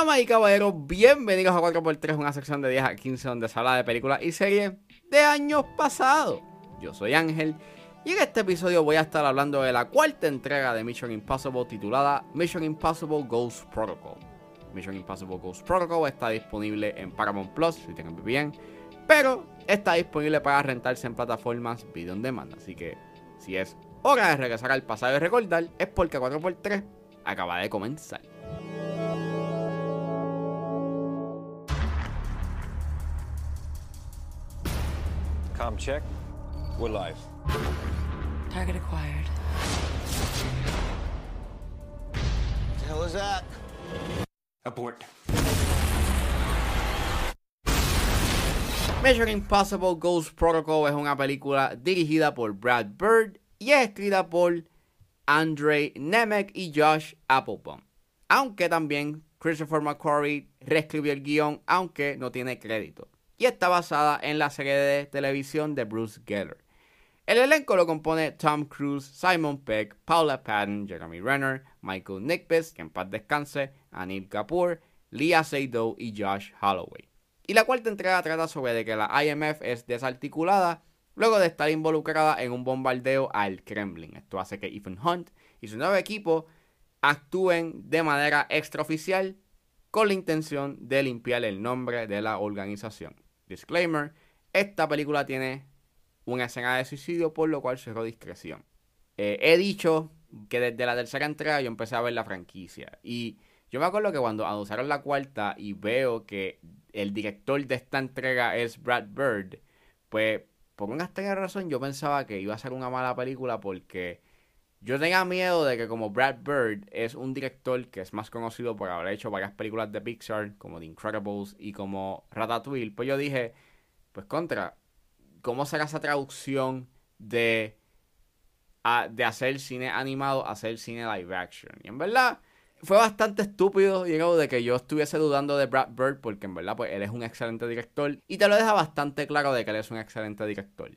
Damas y caballeros, bienvenidos a 4x3, una sección de 10 a 15 donde se habla de películas y series de años pasados. Yo soy Ángel y en este episodio voy a estar hablando de la cuarta entrega de Mission Impossible titulada Mission Impossible Ghost Protocol. Mission Impossible Ghost Protocol está disponible en Paramount Plus si tienen VPN, pero está disponible para rentarse en plataformas video on demand, así que si es hora de regresar al pasado y recordar, es porque 4x3 acaba de comenzar. Com check. We're live. Target acquired. the hell is that? Abort. Mission Impossible Ghost Protocol es una película dirigida por Brad Bird y es escrita por Andre Nemec y Josh Applebaum. Aunque también Christopher McQuarrie reescribió el guion, aunque no tiene crédito. Y está basada en la serie de televisión de Bruce Geller. El elenco lo compone Tom Cruise, Simon Pegg, Paula Patton, Jeremy Renner, Michael Nickbis, que en paz descanse, Anil Kapoor, Leah Seydoux y Josh Holloway. Y la cuarta entrega trata sobre que la IMF es desarticulada luego de estar involucrada en un bombardeo al Kremlin. Esto hace que Ethan Hunt y su nuevo equipo actúen de manera extraoficial con la intención de limpiar el nombre de la organización. Disclaimer, esta película tiene una escena de suicidio por lo cual cerró discreción. Eh, he dicho que desde la tercera entrega yo empecé a ver la franquicia y yo me acuerdo que cuando anunciaron la cuarta y veo que el director de esta entrega es Brad Bird, pues por una extraña razón yo pensaba que iba a ser una mala película porque yo tenía miedo de que como Brad Bird es un director que es más conocido por haber hecho varias películas de Pixar como The Incredibles y como Ratatouille, pues yo dije, pues contra, ¿cómo será esa traducción de, a- de hacer cine animado a hacer cine live action? Y en verdad fue bastante estúpido, know, de que yo estuviese dudando de Brad Bird porque en verdad pues él es un excelente director y te lo deja bastante claro de que él es un excelente director.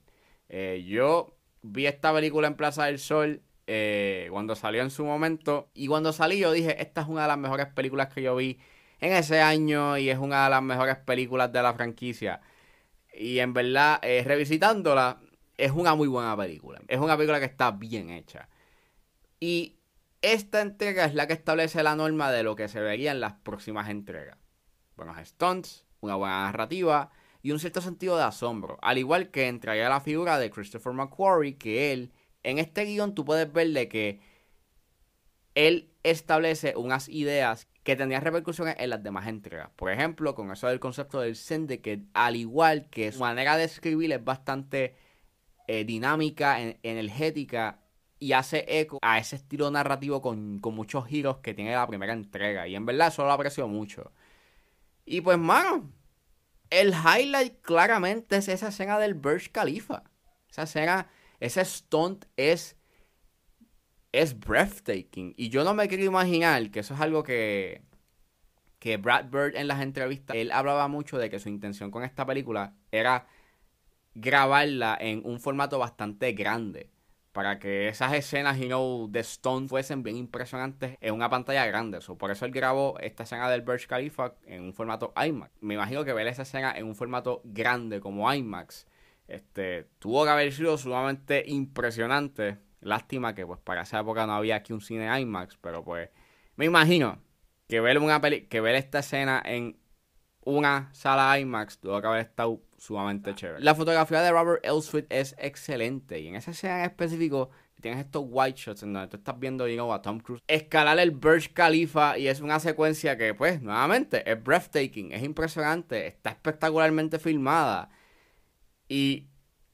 Eh, yo vi esta película en Plaza del Sol eh, cuando salió en su momento y cuando salí yo dije, esta es una de las mejores películas que yo vi en ese año y es una de las mejores películas de la franquicia. Y en verdad, eh, revisitándola, es una muy buena película. Es una película que está bien hecha. Y esta entrega es la que establece la norma de lo que se vería en las próximas entregas. Buenos stunts, una buena narrativa y un cierto sentido de asombro. Al igual que entraría la figura de Christopher McQuarrie, que él, en este guion tú puedes ver de que él establece unas ideas que tendrían repercusiones en las demás entregas. Por ejemplo, con eso del concepto del syndicate, al igual que su manera de escribir es bastante eh, dinámica, en- energética y hace eco a ese estilo narrativo con, con muchos giros que tiene la primera entrega. Y en verdad eso lo aprecio mucho. Y pues, mano, el highlight claramente es esa escena del Burj Khalifa. Esa escena, ese stunt es es breathtaking. Y yo no me quiero imaginar que eso es algo que, que Brad Bird en las entrevistas, él hablaba mucho de que su intención con esta película era grabarla en un formato bastante grande. Para que esas escenas, you know, de Stone fuesen bien impresionantes en una pantalla grande. Por eso él grabó esta escena del Burj Khalifa en un formato IMAX. Me imagino que ver esa escena en un formato grande como IMAX este, tuvo que haber sido sumamente impresionante. Lástima que pues para esa época no había aquí un cine IMAX, pero pues me imagino que ver una peli que ver esta escena en una sala IMAX tuvo que haber estado sumamente chévere. La fotografía de Robert Elswit es excelente y en esa escena en específico tienes estos white shots en donde tú estás viendo know, a Tom Cruise escalar el Burj Khalifa y es una secuencia que pues nuevamente es breathtaking, es impresionante, está espectacularmente filmada y,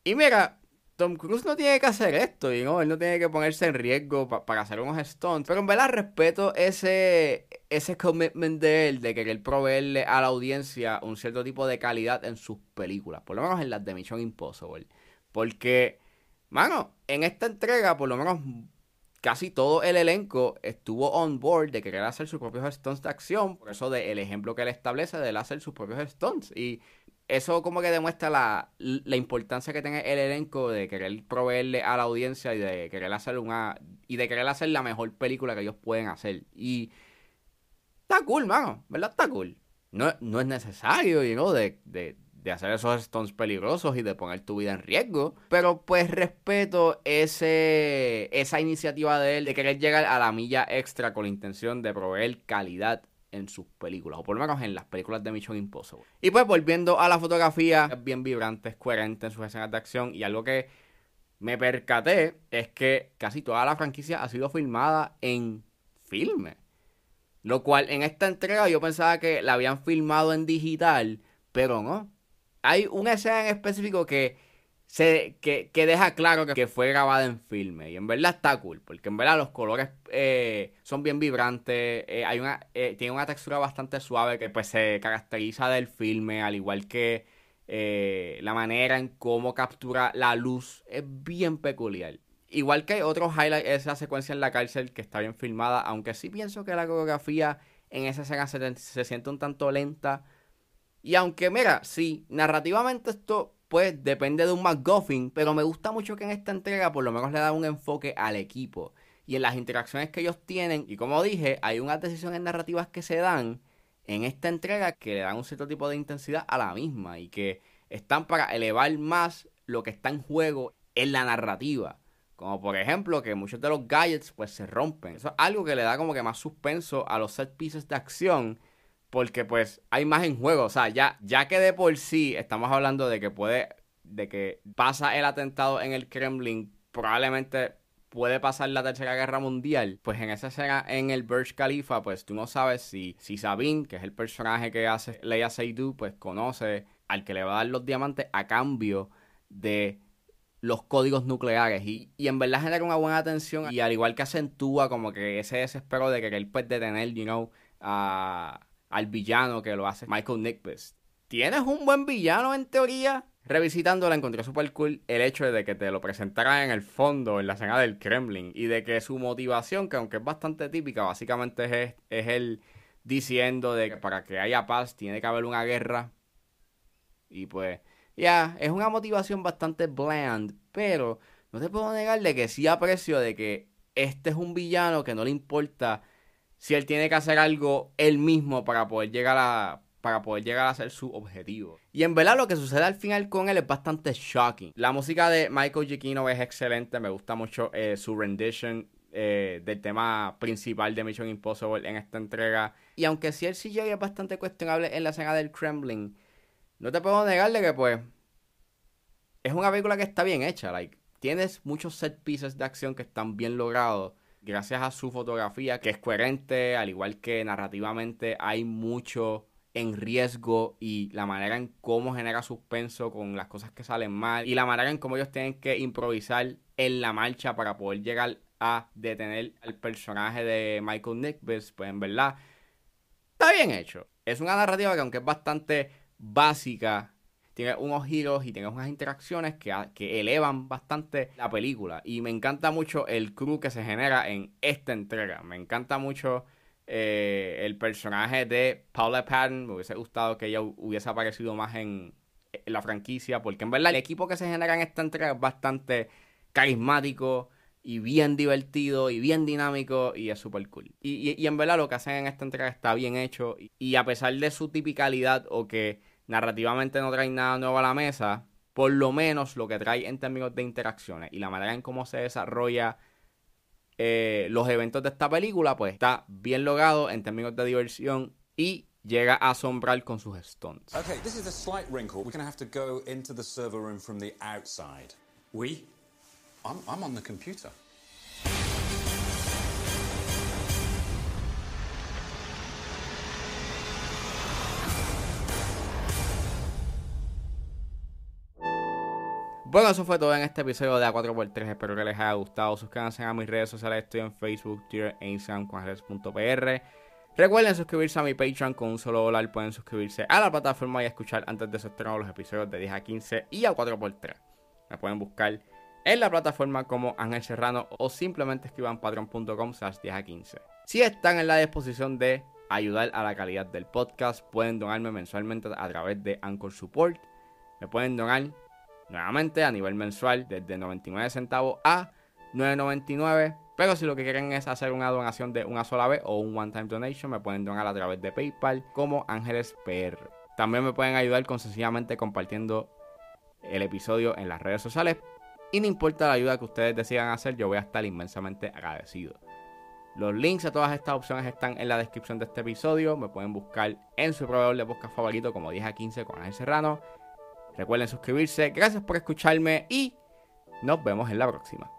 y mira, Tom Cruise no tiene que hacer esto, know? él no tiene que ponerse en riesgo pa- para hacer unos stunts. Pero en verdad respeto ese, ese commitment de él de querer proveerle a la audiencia un cierto tipo de calidad en sus películas, por lo menos en las de Mission Impossible. Porque, mano, en esta entrega, por lo menos casi todo el elenco estuvo on board de querer hacer sus propios stunts de acción. Por eso de, el ejemplo que él establece de él hacer sus propios stunts. Y eso como que demuestra la, la importancia que tiene el elenco de querer proveerle a la audiencia y de querer hacer una y de querer hacer la mejor película que ellos pueden hacer y está cool, mano, ¿verdad? Está cool. No, no es necesario, you know, de, de, de hacer esos stunts peligrosos y de poner tu vida en riesgo. Pero pues respeto ese, esa iniciativa de él de querer llegar a la milla extra con la intención de proveer calidad en sus películas, o por lo menos en las películas de Mission Impossible. Y pues volviendo a la fotografía, es bien vibrante, es coherente en sus escenas de acción y algo que me percaté es que casi toda la franquicia ha sido filmada en filme. Lo cual en esta entrega yo pensaba que la habían filmado en digital, pero no. Hay una escena en específico que que, que, deja claro que, fue grabada en filme. Y en verdad está cool, porque en verdad los colores eh, son bien vibrantes. Eh, hay una, eh, tiene una textura bastante suave que pues se caracteriza del filme, al igual que la manera en cómo captura la luz es bien peculiar. Igual que hay otros highlights, esa secuencia en la cárcel que está bien filmada, aunque sí pienso que la coreografía en esa escena se, se siente un tanto lenta. Y aunque, mira, sí, narrativamente esto pues depende de un McGuffin, pero me gusta mucho que en esta entrega por lo menos le da un enfoque al equipo y en las interacciones que ellos tienen. Y como dije, hay unas decisiones narrativas que se dan en esta entrega que le dan un cierto tipo de intensidad a la misma y que están para elevar más lo que está en juego en la narrativa. Como por ejemplo que muchos de los gadgets pues se rompen. Eso es algo que le da como que más suspenso a los set pieces de acción porque pues hay más en juego. O sea, ya, ya que de por sí estamos hablando de que puede, de que pasa el atentado en el Kremlin, probablemente puede pasar la tercera guerra mundial, pues en esa escena en el Burj Khalifa, pues tú no sabes si, si Sabine, que es el personaje que hace Leia Seydoux, pues conoce al que le va a dar los diamantes a cambio de los códigos nucleares y, y, en verdad genera una buena atención y al igual que acentúa como que ese desespero de querer pues detener, you know, a al villano que lo hace Michael Nickbest. ¿Tienes un buen villano en teoría? Revisitándola encontré super cool el hecho de que te lo presentaran en el fondo, en la escena del Kremlin, y de que su motivación, que aunque es bastante típica, básicamente es, es él diciendo de que para que haya paz tiene que haber una guerra. Y pues, ya, es una motivación bastante bland, pero no te puedo negar de que sí aprecio de que este es un villano que no le importa si él tiene que hacer algo él mismo para poder llegar a para poder llegar a ser su objetivo. Y en verdad lo que sucede al final con él es bastante shocking. La música de Michael Giacchino es excelente, me gusta mucho eh, su rendition eh, del tema principal de Mission Impossible en esta entrega. Y aunque sí el CGI es bastante cuestionable en la escena del Kremlin, no te puedo negarle que pues es una película que está bien hecha. Like, tienes muchos set pieces de acción que están bien logrados gracias a su fotografía que es coherente, al igual que narrativamente hay mucho en riesgo y la manera en cómo genera suspenso con las cosas que salen mal y la manera en cómo ellos tienen que improvisar en la marcha para poder llegar a detener al personaje de Michael Nickbus, pues en verdad está bien hecho. Es una narrativa que aunque es bastante básica, tiene unos giros y tiene unas interacciones que, que, elevan bastante la película. Y me encanta mucho el crew que se genera en esta entrega. Me encanta mucho eh, el personaje de Paula Patton. Me hubiese gustado que ella hubiese aparecido más en, la franquicia. Porque en verdad el equipo que se genera en esta entrega es bastante carismático y bien divertido y bien dinámico y es súper cool. Y, y, en verdad lo que hacen en esta entrega está bien hecho y a pesar de su tipicalidad o que narrativamente no trae nada nuevo a la mesa, por lo menos lo que trae en términos de interacciones y la manera en cómo se desarrolla eh, los eventos de esta película, pues está bien logrado en términos de diversión y llega a asombrar con sus stunts. Okay, this is a slight wrinkle. We're going to have to go into the server room from the outside. We? I'm, I'm on the computer. Bueno, eso fue todo en este episodio de A4x3. Espero que les haya gustado. Suscríbanse a mis redes sociales. Estoy en Facebook, Twitter e Instagram con Recuerden suscribirse a mi Patreon con un solo dólar. Pueden suscribirse a la plataforma y escuchar antes de su estreno los episodios de 10 a 15 y a 4x3. Me pueden buscar en la plataforma como Ángel Serrano o simplemente escriban patreon.com slash 10 a 15. Si están en la disposición de ayudar a la calidad del podcast, pueden donarme mensualmente a través de Anchor Support. Me pueden donar nuevamente a nivel mensual desde 99 centavos a 9.99 Pero si lo que quieren es hacer una donación de una sola vez o un one-time donation, me pueden donar a través de PayPal como Ángeles PR. También me pueden ayudar con sencillamente compartiendo el episodio en las redes sociales. Y no importa la ayuda que ustedes decidan hacer, yo voy a estar inmensamente agradecido. Los links a todas estas opciones están en la descripción de este episodio. Me pueden buscar en su proveedor de podcast favorito como 10 a 15 con Ángel Serrano. Recuerden suscribirse. Gracias por escucharme y nos vemos en la próxima.